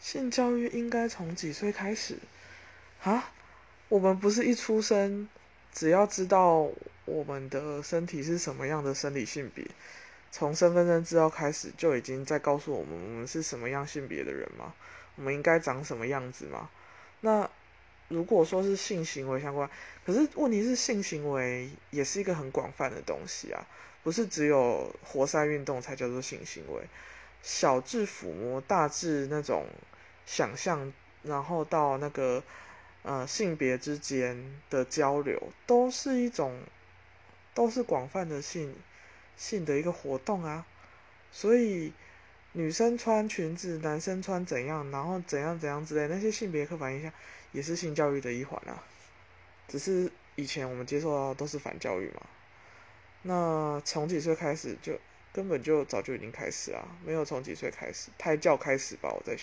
性教育应该从几岁开始？啊？我们不是一出生，只要知道我们的身体是什么样的生理性别，从身份证资料开始就已经在告诉我们我们是什么样性别的人吗？我们应该长什么样子吗？那如果说是性行为相关，可是问题是性行为也是一个很广泛的东西啊，不是只有活塞运动才叫做性行为，小至抚摸，大至那种想象，然后到那个。呃，性别之间的交流都是一种，都是广泛的性性的一个活动啊。所以女生穿裙子，男生穿怎样，然后怎样怎样之类，那些性别刻板印象也是性教育的一环啊。只是以前我们接受到的都是反教育嘛。那从几岁开始就根本就早就已经开始啊？没有从几岁开始，胎教开始吧？我在想。